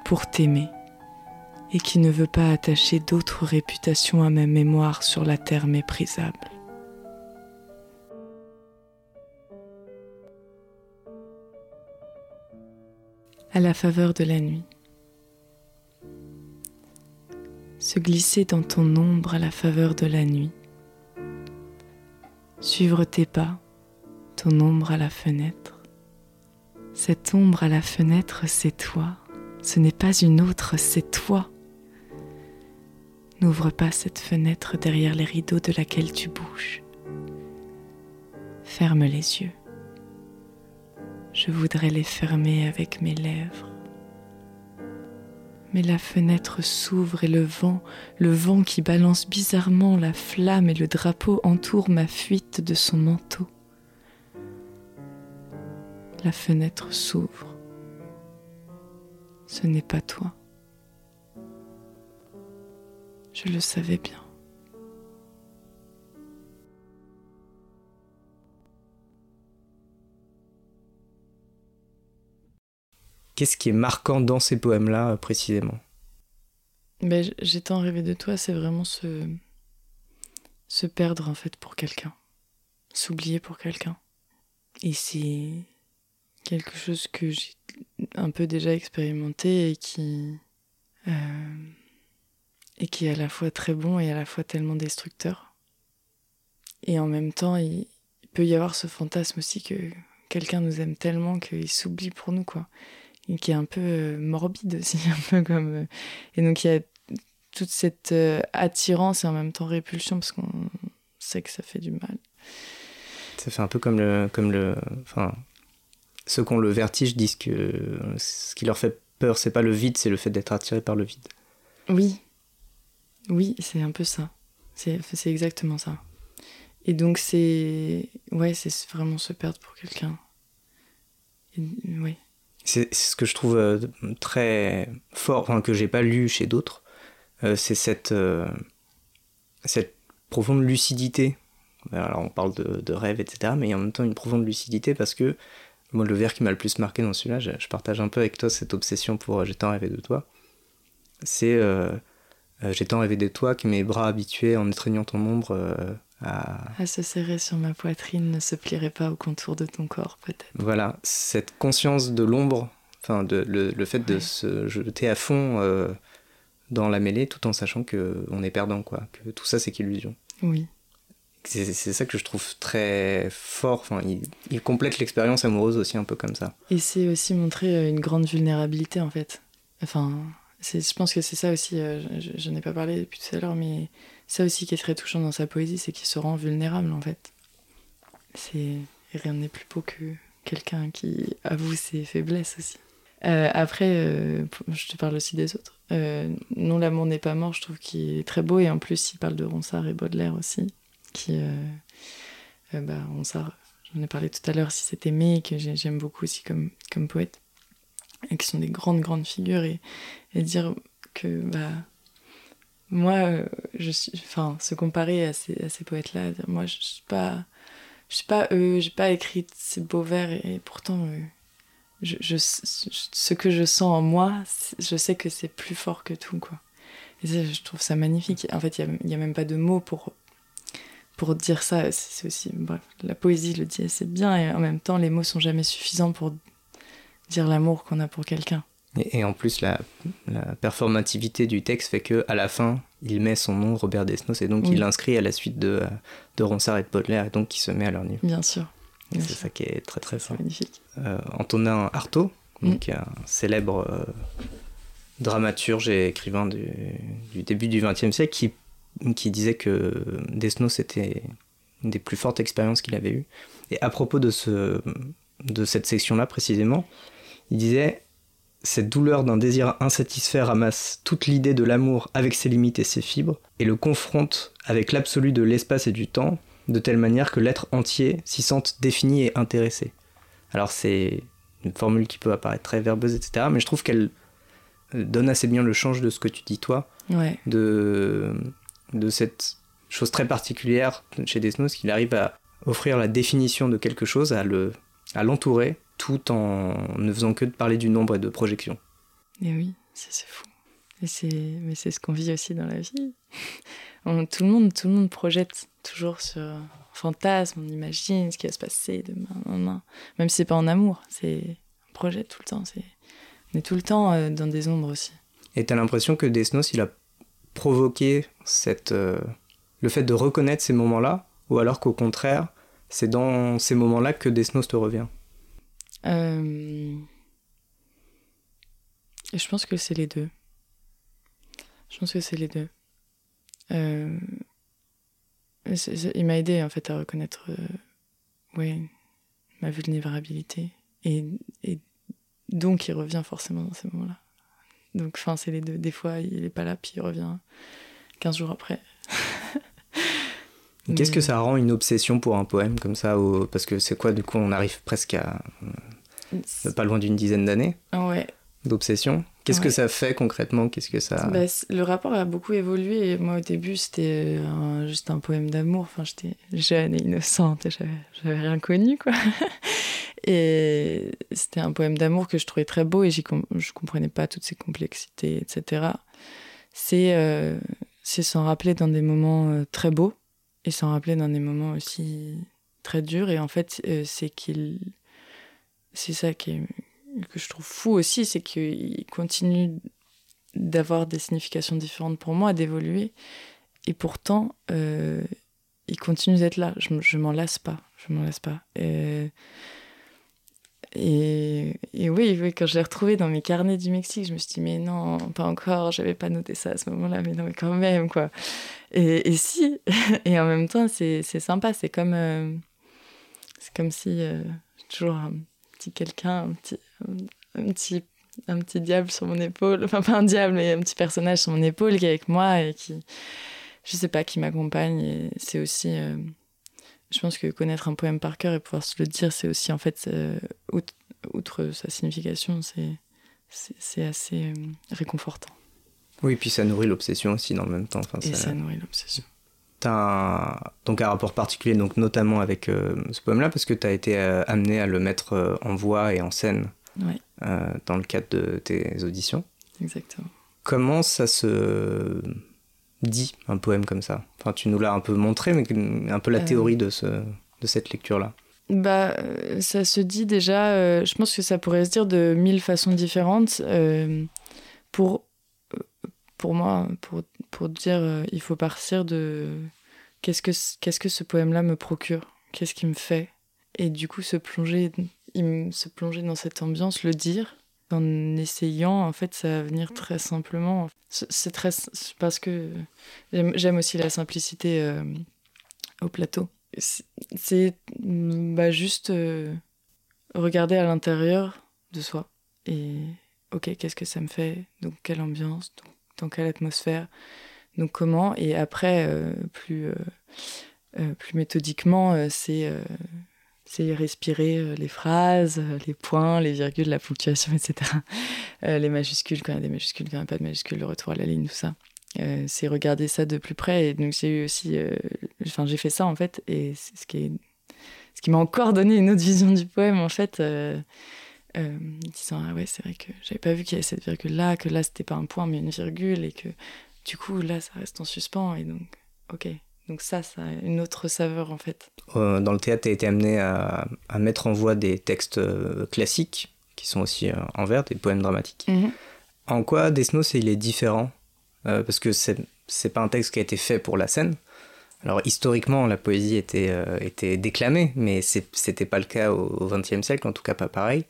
pour t'aimer et qui ne veut pas attacher d'autres réputations à ma mémoire sur la terre méprisable. À la faveur de la nuit. Se glisser dans ton ombre à la faveur de la nuit. Suivre tes pas, ton ombre à la fenêtre. Cette ombre à la fenêtre, c'est toi. Ce n'est pas une autre, c'est toi. N'ouvre pas cette fenêtre derrière les rideaux de laquelle tu bouges. Ferme les yeux. Je voudrais les fermer avec mes lèvres. Mais la fenêtre s'ouvre et le vent, le vent qui balance bizarrement la flamme et le drapeau entoure ma fuite de son manteau. La fenêtre s'ouvre. Ce n'est pas toi. Je le savais bien. Qu'est-ce qui est marquant dans ces poèmes-là, euh, précisément j- j'ai tant rêvé de toi, c'est vraiment se... perdre en fait pour quelqu'un. S'oublier pour quelqu'un. Et c'est quelque chose que j'ai un peu déjà expérimenté et qui. euh, qui est à la fois très bon et à la fois tellement destructeur. Et en même temps, il, il peut y avoir ce fantasme aussi que quelqu'un nous aime tellement qu'il s'oublie pour nous, quoi. Et qui est un peu euh, morbide aussi, un peu comme. euh, Et donc il y a toute cette euh, attirance et en même temps répulsion parce qu'on sait que ça fait du mal. Ça fait un peu comme le. Comme le enfin, ceux qui ont le vertige disent que ce qui leur fait peur, c'est pas le vide, c'est le fait d'être attiré par le vide. Oui, oui, c'est un peu ça. C'est c'est exactement ça. Et donc c'est ouais, c'est vraiment se perdre pour quelqu'un. Ouais. C'est ce que je trouve euh, très fort, enfin, que j'ai pas lu chez d'autres, euh, c'est cette, euh, cette profonde lucidité. Alors on parle de, rêve, etc., mais en même temps une profonde lucidité parce que moi le vers qui m'a le plus marqué dans celui-là, je, partage un peu avec toi cette obsession pour J'ai tant rêvé de toi. C'est J'ai tant rêvé de toi que mes bras habitués en étreignant ton ombre à, À se serrer sur ma poitrine ne se plierait pas au contour de ton corps, peut-être. Voilà, cette conscience de l'ombre, enfin de, le, le fait de se jeter à fond euh, dans la mêlée tout en sachant que on est perdant, quoi, que tout ça c'est qu'illusion. Oui. C'est c'est ça que je trouve très fort, enfin, il, il complète l'expérience amoureuse aussi un peu comme ça. Et c'est aussi montrer euh, une grande vulnérabilité en fait. Enfin, c'est- je pense que c'est ça aussi, euh, je, je n'ai pas parlé depuis tout à l'heure, mais ça aussi qui est très touchant dans sa poésie, c'est qu'il se rend vulnérable en fait. C'est rien n'est plus beau que quelqu'un qui avoue ses faiblesses aussi. Euh, après, euh, je te parle aussi des autres. Euh, non, l'amour n'est pas mort, je trouve qu'il est très beau et en plus il parle de Ronsard et Baudelaire aussi, qui, bah, Ronsard, j'en ai parlé tout à l'heure, si c'était mais que j'ai- j'aime beaucoup aussi comme, comme poète, et qui sont des grandes, grandes figures, et, et dire que, bah, moi, euh, je suis, enfin, se comparer à ces, à ces poètes-là, moi, je suis pas, je suis pas eux, j'ai pas écrit ces beaux vers, et, pourtant, euh, je, je- ce que je sens en moi, je sais que c'est plus fort que tout, quoi. Et ça, je trouve ça magnifique. En fait, il n'y a, a même pas de mots pour, pour dire ça. C'est aussi. Bref, la poésie le dit assez bien, et en même temps, les mots sont jamais suffisants pour dire l'amour qu'on a pour quelqu'un. Et, et en plus, la, la performativité du texte fait que à la fin, il met son nom, Robert Desnos, et donc Oui. il l'inscrit à la suite de, de Ronsard et de Baudelaire, et donc il se met à leur niveau. Bien sûr. C'est ça qui est très très fort. magnifique. euh, Antonin Artaud, Mm. donc un célèbre euh, dramaturge et écrivain du, du début du XXe siècle, qui, qui disait que Desnos était une des plus fortes expériences qu'il avait eues. Et à propos de, ce, de cette section-là précisément, il disait Cette douleur d'un désir insatisfait ramasse toute l'idée de l'amour avec ses limites et ses fibres, et le confronte avec l'absolu de l'espace et du temps, de telle manière que l'être entier s'y sente défini et intéressé. Alors c'est une formule qui peut apparaître très verbeuse, etc. Mais je trouve qu'elle euh, donne assez bien le change de ce que tu dis toi, Ouais. de, de cette chose très particulière chez Desnos, qu'il arrive à offrir la définition de quelque chose, à le à l'entourer, tout en ne faisant que de parler du nombre et de projection. Et oui, c'est fou. Et mais c'est ce qu'on vit aussi dans la vie. On- tout, le monde, tout le monde projette toujours sur un fantasme, on imagine ce qui va se passer demain, demain. Même si c'est pas en amour, c'est on projette tout le temps. C'est, on est tout le temps euh, dans des ombres aussi. Et t'as l'impression que Desnos, il a provoqué cette, euh, le fait de reconnaître ces moments-là, ou alors qu'au contraire, c'est dans ces moments-là que Desnos te revient? Euh, Je pense que c'est les deux. Je pense que c'est les deux. Euh, Il m'a aidé en fait à reconnaître euh, ouais, ma vulnérabilité. Et, et donc il revient forcément dans ces moments-là. Donc enfin c'est les deux. Des fois il est pas là puis il revient 15 jours après. Qu'est-ce que ça rend une obsession pour un poème comme ça au- Parce que c'est quoi, du coup, on arrive presque à pas loin d'une dizaine d'années Ouais, d'obsession. Qu'est-ce que ça fait concrètement? Qu'est-ce que ça... Bah, le rapport a beaucoup évolué. Moi, au début, c'était euh, juste un poème d'amour. Enfin, j'étais jeune et innocente. et J'avais, rien connu, quoi. Et c'était un poème d'amour que je trouvais très beau et com- je comprenais pas toutes ces complexités, etc. C'est, euh, s'en rappeler dans des moments euh, très beaux et s'en rappeler dans des moments aussi très durs. Et en fait, euh, c'est qu'il. C'est ça qui que je trouve fou aussi, c'est qu'il continue d'avoir des significations différentes pour moi, d'évoluer. Et pourtant, euh, il continue d'être là. Je, je m'en lasse pas. Je m'en lasse pas. Et, et oui, quand je l'ai retrouvé dans mes carnets du Mexique, je me suis dit, mais non, pas encore, j'avais pas noté ça à ce moment-là, mais non, mais quand même, quoi. Et, et si, et en même temps, c'est sympa, c'est comme, euh, c'est comme si euh, toujours petit quelqu'un, un petit, un, petit, un petit diable sur mon épaule, enfin pas un diable, mais un petit personnage sur mon épaule qui est avec moi et qui, je sais pas, qui m'accompagne. C'est aussi, euh, je pense que connaître un poème par cœur et pouvoir se le dire, c'est aussi en fait, euh, outre, outre sa signification, c'est c'est c'est assez euh, réconfortant. Oui, puis ça nourrit l'obsession aussi dans le même temps. Enfin, Et ça- ça nourrit l'obsession. T'as un, donc un rapport particulier, donc notamment avec euh, ce poème-là, parce que tu as été euh, amené à le mettre euh, en voix et en scène Ouais, dans le cadre de tes auditions. exactement. Comment ça se dit un poème comme ça? Enfin, tu nous l'as un peu montré, mais un peu la théorie de, ce, de cette lecture-là. Bah, ça se dit déjà, je pense que ça pourrait se dire de mille façons différentes. pour, pour moi, pour, pour dire, euh, il faut partir de qu'est-ce que, c- qu'est-ce que ce poème-là me procure? Qu'est-ce qu'il me fait? Et du coup, se plonger, il se plonger dans cette ambiance, le dire, en essayant, en fait, ça va venir très simplement. C'est très, parce que j'aime aussi la simplicité euh, au plateau. C'est- C'est mm, bah, juste euh, regarder à l'intérieur de soi. Et ok, qu'est-ce que ça me fait? Donc quelle ambiance? Donc, Dans quelle atmosphère Donc comment? Et après, euh, plus, euh, euh, plus méthodiquement, c'est c'est respirer les phrases, les points, les virgules, la ponctuation, etc. Les majuscules, quand il y a des majuscules, quand il n'y a pas de majuscules, le retour à la ligne, tout ça. C'est regarder ça de plus près. Et donc j'ai eu aussi, enfin j'ai fait ça en fait, et c'est ce qui est, ce qui m'a encore donné une autre vision du poème en fait, euh, disant ah ouais c'est vrai que j'avais pas vu qu'il y avait cette virgule là, que là c'était pas un point mais une virgule et que du coup là ça reste en suspens et donc ok, donc ça ça a une autre saveur en fait. Euh, dans le théâtre, tu as été amené à, à mettre en voix des textes euh, classiques, qui sont aussi euh, en vers, des poèmes dramatiques. En quoi Desnos il est différent? Euh, Parce que c'est c'est pas un texte qui a été fait pour la scène. Alors historiquement, la poésie était, était déclamée, mais c'était pas le cas au XXe siècle, en tout cas pas pareil.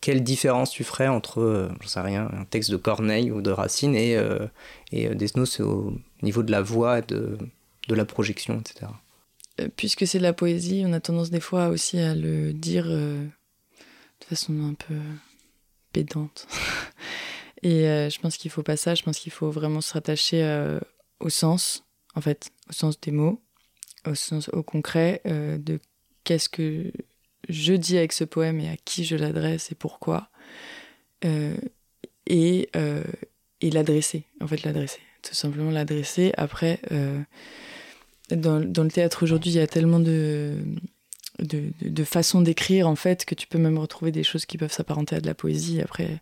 Quelle différence tu ferais entre, euh, j'en sais rien, un texte de Corneille ou de Racine et, euh, et euh, Desnos au niveau de la voix, de, de la projection, etc. Euh, puisque c'est de la poésie, on a tendance des fois aussi à le dire de façon un peu pédante. Et je pense qu'il faut pas ça, je pense qu'il faut vraiment se rattacher au sens, en fait, au sens des mots, au sens au concret de qu'est-ce que je dis avec ce poème et à qui je l'adresse et pourquoi. Euh, et euh, et l'adresser, en fait, l'adresser. Tout simplement l'adresser. Après, euh, dans, le théâtre aujourd'hui, il y a tellement de, de, façons d'écrire, en fait, que tu peux même retrouver des choses qui peuvent s'apparenter à de la poésie. Après,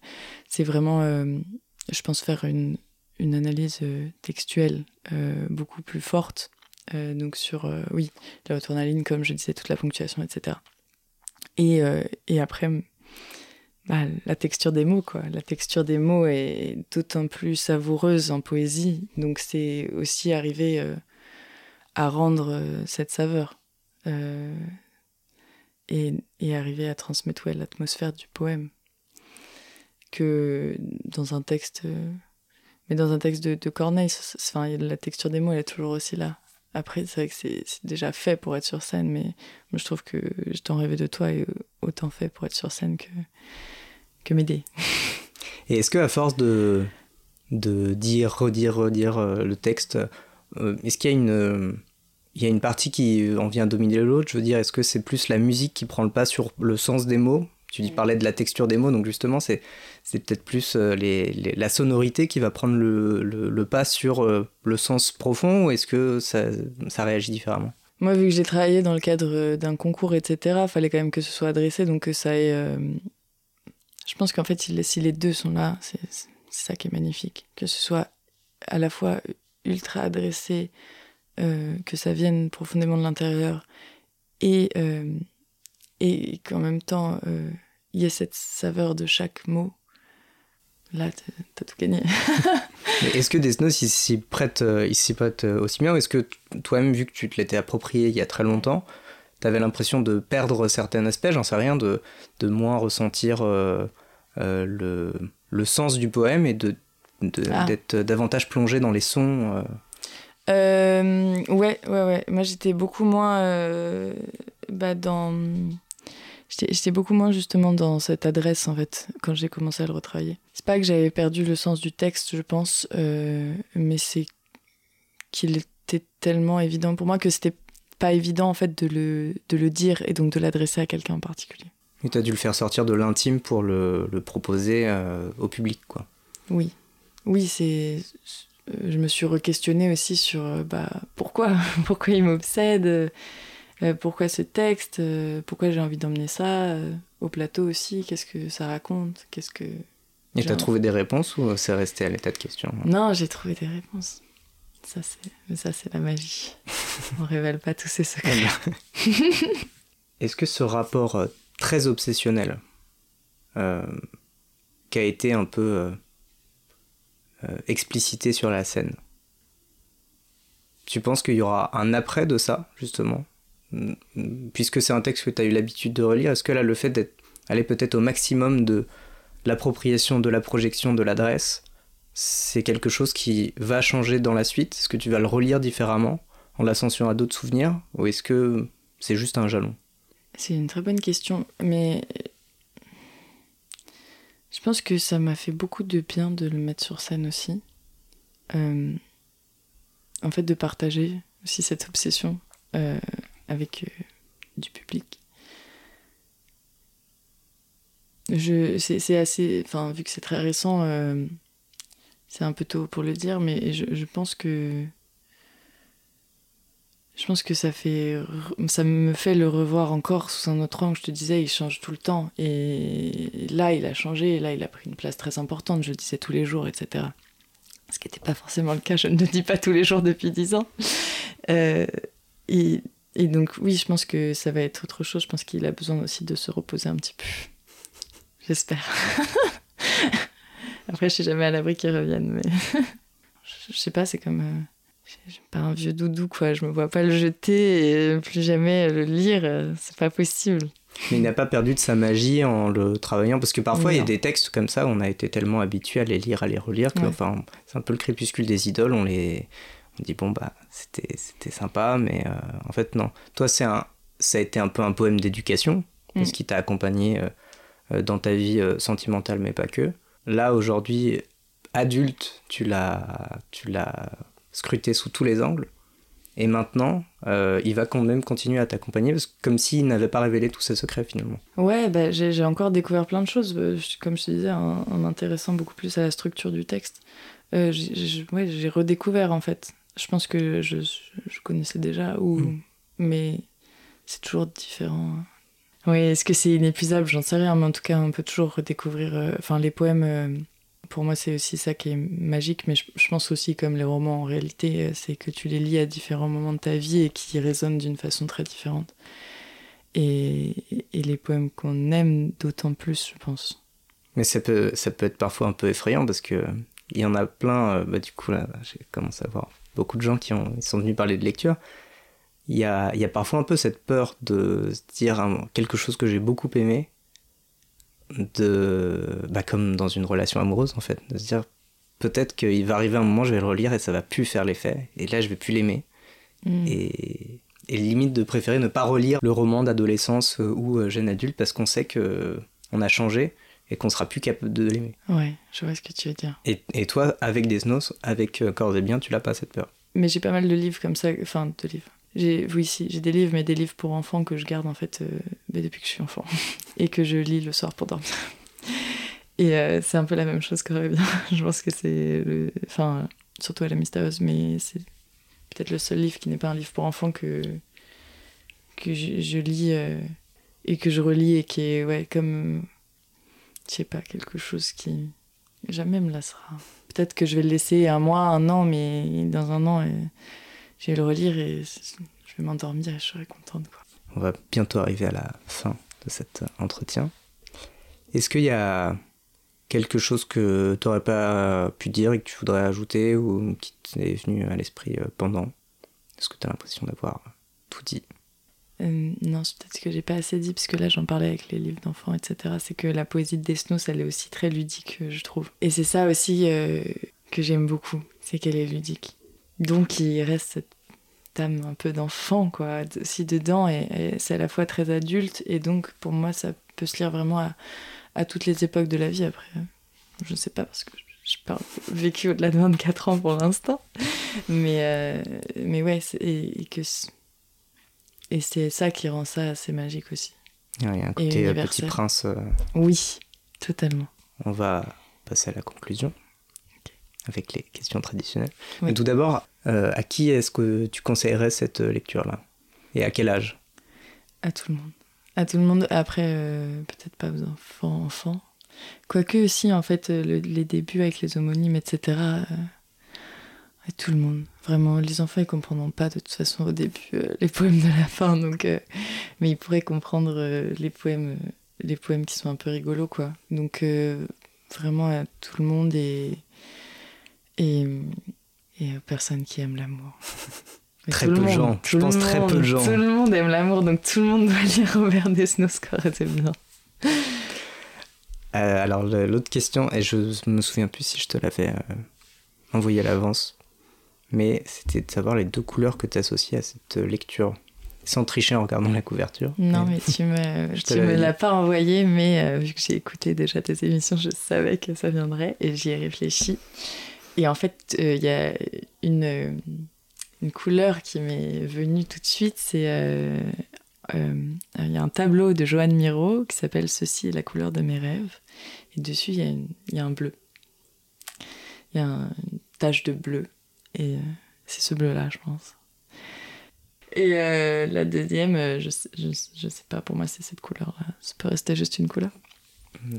c'est vraiment je pense, faire une, une analyse textuelle beaucoup plus forte. donc sur, oui, la ligne comme je disais, toute la ponctuation, etc. Et, et après, bah, la texture des mots, quoi. La texture des mots est d'autant plus savoureuse en poésie. Donc c'est aussi arriver euh, à rendre euh, cette saveur. Euh, et, et, arriver à transmettre l'atmosphère du poème. Que dans un texte. mais dans un texte de, de Corneille, enfin, la texture des mots, elle est toujours aussi là. Après, c'est vrai que c'est déjà fait pour être sur scène, mais je trouve que je t'en rêvais de toi et autant fait pour être sur scène que, que m'aider. Et est-ce que à force de, dire, redire, redire euh, le texte, euh, est-ce qu'il y a une il y a une partie qui en vient dominer l'autre? Je veux dire, est-ce que c'est plus la musique qui prend le pas sur le sens des mots Tu dis, parlais de la texture des mots, donc justement, c'est, peut-être plus euh, la sonorité qui va prendre le, le, pas sur le sens profond, ou est-ce que ça, réagit différemment? Moi, vu que j'ai travaillé dans le cadre d'un concours, etc., il fallait quand même que ce soit adressé, donc que ça ait je pense qu'en fait, si les deux sont là, c'est ça qui est magnifique. Que ce soit à la fois ultra adressé, euh, que ça vienne profondément de l'intérieur, et, euh, et qu'en même temps, euh, il y ait cette saveur de chaque mot. Là, t'as tout gagné. est-ce que Desnos, il s'y prête, prête aussi bien Ou est-ce que toi-même, vu que tu te l'étais approprié il y a très longtemps, t'avais l'impression de perdre certains aspects, j'en sais rien, de, de moins ressentir euh, euh, le, le, sens du poème et de, ah. d'être davantage plongé dans les sons euh... ouais, ouais, ouais. Moi, j'étais beaucoup moins bah, dans. J'étais beaucoup moins justement dans cette adresse en fait quand j'ai commencé à le retravailler. C'est pas que j'avais perdu le sens du texte, je pense, mais c'est qu'il était tellement évident pour moi que c'était pas évident en fait de le, de le dire et donc de l'adresser à quelqu'un en particulier. Et tu as dû le faire sortir de l'intime pour le, le proposer euh, au public, quoi. Oui. Oui, c'est. Euh, je me suis re-questionnée aussi sur euh, bah, pourquoi, pourquoi il m'obsède, pourquoi ce texte, pourquoi j'ai envie d'emmener ça au plateau aussi, qu'est-ce que ça raconte, qu'est-ce que. Et t'as trouvé des réponses ou c'est resté à l'état de question Non, j'ai trouvé des réponses. Ça, c'est, ça, c'est la magie. On révèle pas tous ses secrets. Est-ce que ce rapport euh, très obsessionnel, euh, qui a été un peu euh, explicité sur la scène, tu penses qu'il y aura un après de ça, justement? Puisque c'est un texte que tu as eu l'habitude de relire, est-ce que là, le fait d'être peut-être au maximum de l'appropriation de la projection de l'adresse, c'est quelque chose qui va changer dans la suite? Est-ce que tu vas le relire différemment en l'ascension à d'autres souvenirs Ou est-ce que c'est juste un jalon? C'est une très bonne question, mais je pense que ça m'a fait beaucoup de bien de le mettre sur scène aussi. Euh, en fait, de partager aussi cette obsession euh, avec euh, du public. c'est assez, enfin, vu que c'est très récent, c'est un peu tôt pour le dire, mais je, pense que je pense que ça fait ça me fait le revoir encore sous un autre angle. Je te disais, il change tout le temps, et là, il a changé, et là, il a pris une place très importante. Je le disais tous les jours, etc. Ce qui n'était pas forcément le cas. Je ne le dis pas tous les jours depuis dix ans. Euh, et, et donc, oui, je pense que ça va être autre chose. Je pense qu'il a besoin aussi de se reposer un petit peu. J'espère. Après, je suis jamais à l'abri qu'ils reviennent, mais je, sais pas, c'est comme. Euh, pas un vieux doudou, quoi. Je me vois pas le jeter et plus jamais le lire. C'est pas possible. Mais il n'a pas perdu de sa magie en le travaillant, parce que parfois il y a des textes comme ça, on a été tellement habitué à les lire, à les relire, que enfin, c'est un peu le crépuscule des idoles, on les. On dit, bon, bah, c'était, c'était sympa, mais euh, en fait, non. Toi, c'est un, ça a été un peu un poème d'éducation, mm. ce qui t'a accompagné dans ta vie sentimentale, mais pas que. Là, aujourd'hui, adulte, tu l'as, tu l'as scruté sous tous les angles. Et maintenant, euh, il va quand même continuer à t'accompagner, comme s'il n'avait pas révélé tous ses secrets finalement. Ouais, bah, j'ai encore découvert plein de choses, euh, comme je te disais, en, m'intéressant beaucoup plus à la structure du texte. Euh, j'ai redécouvert en fait. Je pense que je, je connaissais déjà, ou, mm. mais c'est toujours différent. Oui, est-ce que c'est inépuisable? J'en sais rien, mais en tout cas, on peut toujours redécouvrir. Euh, enfin, les poèmes, euh, Pour moi, c'est aussi ça qui est magique, mais je, je pense aussi, comme les romans en réalité, euh, c'est que tu les lis à différents moments de ta vie et qui résonnent d'une façon très différente. Et, et les poèmes qu'on aime d'autant plus, je pense. Mais ça peut, ça peut être parfois un peu effrayant parce que il y en a plein. Bah, du coup, là, j'ai commencé à voir beaucoup de gens qui ont, sont venus parler de lecture. Il y a, il y a parfois un peu cette peur de se dire un- quelque chose que j'ai beaucoup aimé, de, bah, comme dans une relation amoureuse en fait, de se dire peut-être qu'il va arriver un moment, je vais le relire et ça va plus faire l'effet, et là je vais plus l'aimer. Mm. Et, et limite de préférer ne pas relire le roman d'adolescence euh, ou euh, jeune adulte parce qu'on sait que on a changé et qu'on sera plus capable de l'aimer. Ouais, je vois ce que tu veux dire. Et, et toi, avec des Snows, avec euh, Corps et Bien, tu l'as pas cette peur? Mais j'ai pas mal de livres comme ça, enfin de livres. J'ai, oui, si, j'ai des livres, mais des livres pour enfants que je garde en fait euh, depuis que je suis enfant et que je lis le soir pour dormir. Et euh, c'est un peu la même chose qu'aurait bien. je pense que c'est, le... enfin, surtout à la mystérieuse, mais c'est peut-être le seul livre qui n'est pas un livre pour enfants que que je, je lis euh, et que je relis et qui est ouais comme je sais pas quelque chose qui jamais me lassera. Peut-être que je vais le laisser un mois, un an, mais dans un an, euh, je vais le relire et je vais m'endormir et je serai contente. Quoi. On va bientôt arriver à la fin de cet entretien. Est-ce qu'il y a quelque chose que tu n'aurais pas pu dire et que tu voudrais ajouter ou qui t'est venu à l'esprit euh, pendant? Est-ce que tu as l'impression d'avoir tout dit? Euh, non, c'est peut-être que j'ai pas assez dit, parce que là j'en parlais avec les livres d'enfants, etc. C'est que la poésie de Desnos, elle est aussi très ludique, je trouve. Et c'est ça aussi euh, que j'aime beaucoup, c'est qu'elle est ludique. Donc il reste cette âme un peu d'enfant, quoi, aussi dedans, et, c'est à la fois très adulte, et donc pour moi ça peut se lire vraiment à, toutes les époques de la vie après. Je sais pas, parce que j'ai pas vécu au-delà de 24 ans pour l'instant. Mais, euh, mais ouais, et, et que et c'est ça qui rend ça assez magique aussi. Il y a un côté euh, Petit. Prince. euh, Oui, totalement. On va passer à la conclusion avec les questions traditionnelles. Mais tout d'abord, euh, à qui est-ce que tu conseillerais cette lecture-là? Et à quel âge? À tout le monde. À tout le monde. Après, euh, peut-être pas aux enfants, enfants. Quoique aussi, en fait, le- les débuts avec les homonymes, etc. à tout le monde. Vraiment, les enfants, ils comprendront pas de toute façon au début euh, les poèmes de la fin, donc. euh, mais ils pourraient comprendre euh, les poèmes, les poèmes qui sont un peu rigolos, quoi. Donc vraiment à tout le monde et et, et aux personnes qui aiment l'amour. Très peu de gens. Je pense très peu de gens. Tout le monde aime l'amour, donc tout le monde doit lire Robert Desnos, c'est bien. Alors l'autre question, et je me souviens plus si je te l'avais euh, envoyé à l'avance, mais c'était de savoir les deux couleurs que tu associais à cette lecture, sans tricher en regardant la couverture. Non, Mais- tu me, tu me l'as pas envoyé, mais euh, vu que j'ai écouté déjà tes émissions, je savais que ça viendrait et j'y ai réfléchi. Et en fait, euh, il y a une, euh, une couleur qui m'est venue tout de suite, c'est euh, il y a un tableau de Joanne Miro qui s'appelle Ceci est la couleur de mes rêves. Et dessus, il y, a y un bleu. Il y a un- une tache de bleu. Et euh, c'est ce bleu-là, je pense. Et euh, la deuxième, euh, je, sais, je, je sais pas, pour moi, c'est cette couleur-là. Ça peut rester juste une couleur.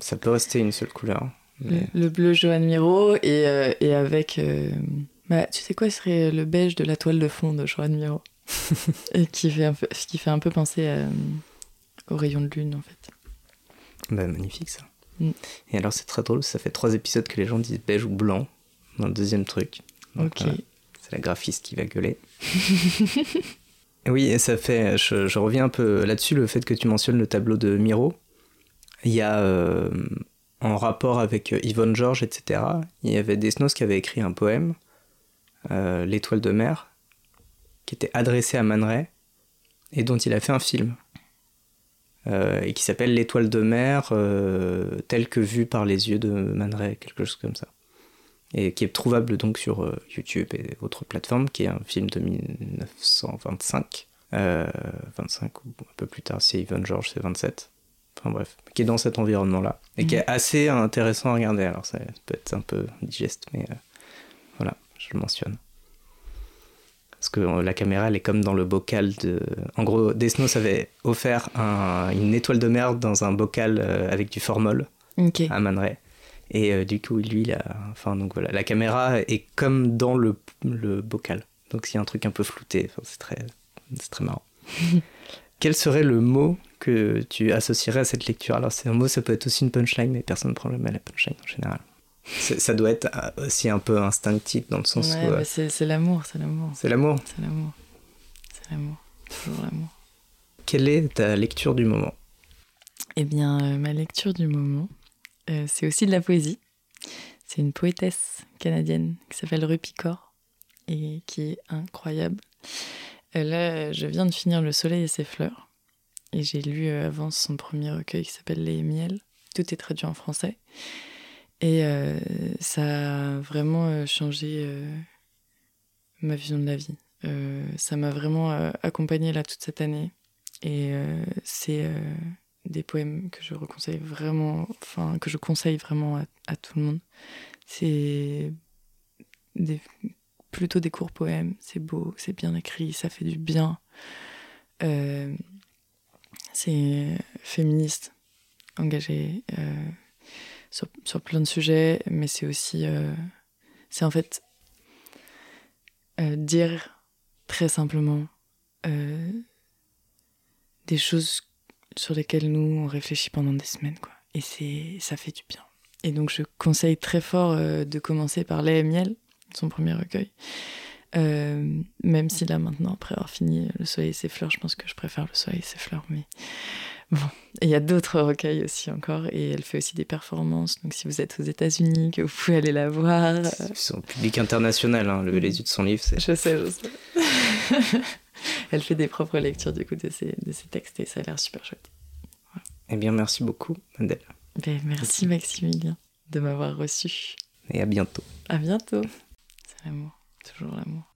Ça peut rester une seule couleur. Le, mais- le bleu Joanne Miro et, euh, et avec. euh, bah, tu sais quoi, ce serait le beige de la toile de fond de Joanne Miro. et qui fait, un peu, qui fait un peu penser à, au rayon de lune, en fait. Bah, magnifique ça. Mm. Et alors c'est très drôle, ça fait trois épisodes que les gens disent beige ou blanc dans le deuxième truc. Donc, ok. voilà, c'est la graphiste qui va gueuler. oui, et ça fait, je, je reviens un peu là-dessus, le fait que tu mentionnes le tableau de Miro. Il y a, euh, en rapport avec euh, Yvonne Georges, etc., il y avait Desnos qui avait écrit un poème, euh, L'étoile de mer, qui était adressé à Man Ray et dont il a fait un film. Euh, et qui s'appelle L'étoile de mer, euh, telle que vue par les yeux de Man Ray, quelque chose comme ça. Et qui est trouvable donc sur euh, YouTube et autres plateformes, qui est un film de 1925. Euh, 25 ou un peu plus tard, c'est Yvonne George, c'est 27. Enfin bref, qui est dans cet environnement-là. Et qui est assez intéressant à regarder. Alors ça peut être un peu digeste, mais euh, voilà, je le mentionne. Parce que euh, la caméra, elle est comme dans le bocal de. En gros, Desnos avait offert un- une étoile de mer dans un bocal euh, avec du formol à Man Ray. Et euh, du coup, lui, la, enfin, donc voilà, la caméra est comme dans le, le bocal. Donc s'il y a un truc un peu flouté, enfin, c'est très, c'est très marrant. Quel serait le mot que tu associerais à cette lecture? Alors c'est un mot, ça peut être aussi une punchline, mais personne ne prend jamais la punchline en général. Ça doit être euh, aussi un peu instinctif dans le sens Ouais, où euh, bah, c'est c'est l'amour, c'est l'amour. c'est l'amour. C'est l'amour. C'est l'amour. Toujours l'amour. Quelle est ta lecture du moment? Eh bien, euh, ma lecture du moment, euh, c'est aussi de la poésie. C'est une poétesse canadienne qui s'appelle Rupi Kaur et qui est incroyable. Euh, là, je viens de finir Le Soleil et ses fleurs et j'ai lu euh, avant son premier recueil qui s'appelle Les miels. Tout est traduit en français et ça a vraiment changé ma vision de la vie. Ça m'a vraiment accompagnée là toute cette année et c'est des poèmes que je reconseille vraiment, enfin que je conseille vraiment à, tout le monde. C'est plutôt des courts poèmes, c'est beau, c'est bien écrit, ça fait du bien. Euh, c'est féministe, engagé euh, sur, sur plein de sujets, mais c'est aussi, euh, c'est en fait dire très simplement des choses sur lesquelles nous on réfléchit pendant des semaines quoi. Et c'est ça fait du bien. Et donc je conseille très fort euh, de commencer par lait et miel son premier recueil. Euh, même si là maintenant après avoir fini le soleil et ses fleurs je pense que je préfère le soleil et ses fleurs mais bon. Il y a d'autres recueils aussi encore et elle fait aussi des performances. Donc si vous êtes aux États-Unis que vous pouvez aller la voir euh, C'est son public international, hein, les yeux de son livre, c'est je sais, je sais. Elle fait des propres lectures du coup de ses, de ses textes et ça a l'air super chouette. Eh bien, merci beaucoup, Adèle. Ben, merci Maximilien de m'avoir reçu. Et à bientôt. À bientôt. C'est l'amour, toujours l'amour.